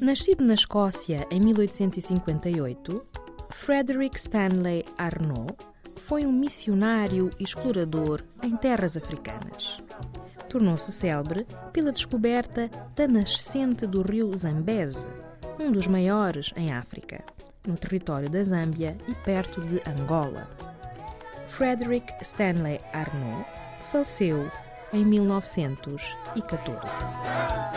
Nascido na Escócia em 1858, Frederick Stanley Arnault foi um missionário e explorador em terras africanas. Tornou-se célebre pela descoberta da nascente do rio Zambeze, um dos maiores em África, no território da Zâmbia e perto de Angola. Frederick Stanley Arnault faleceu em 1914.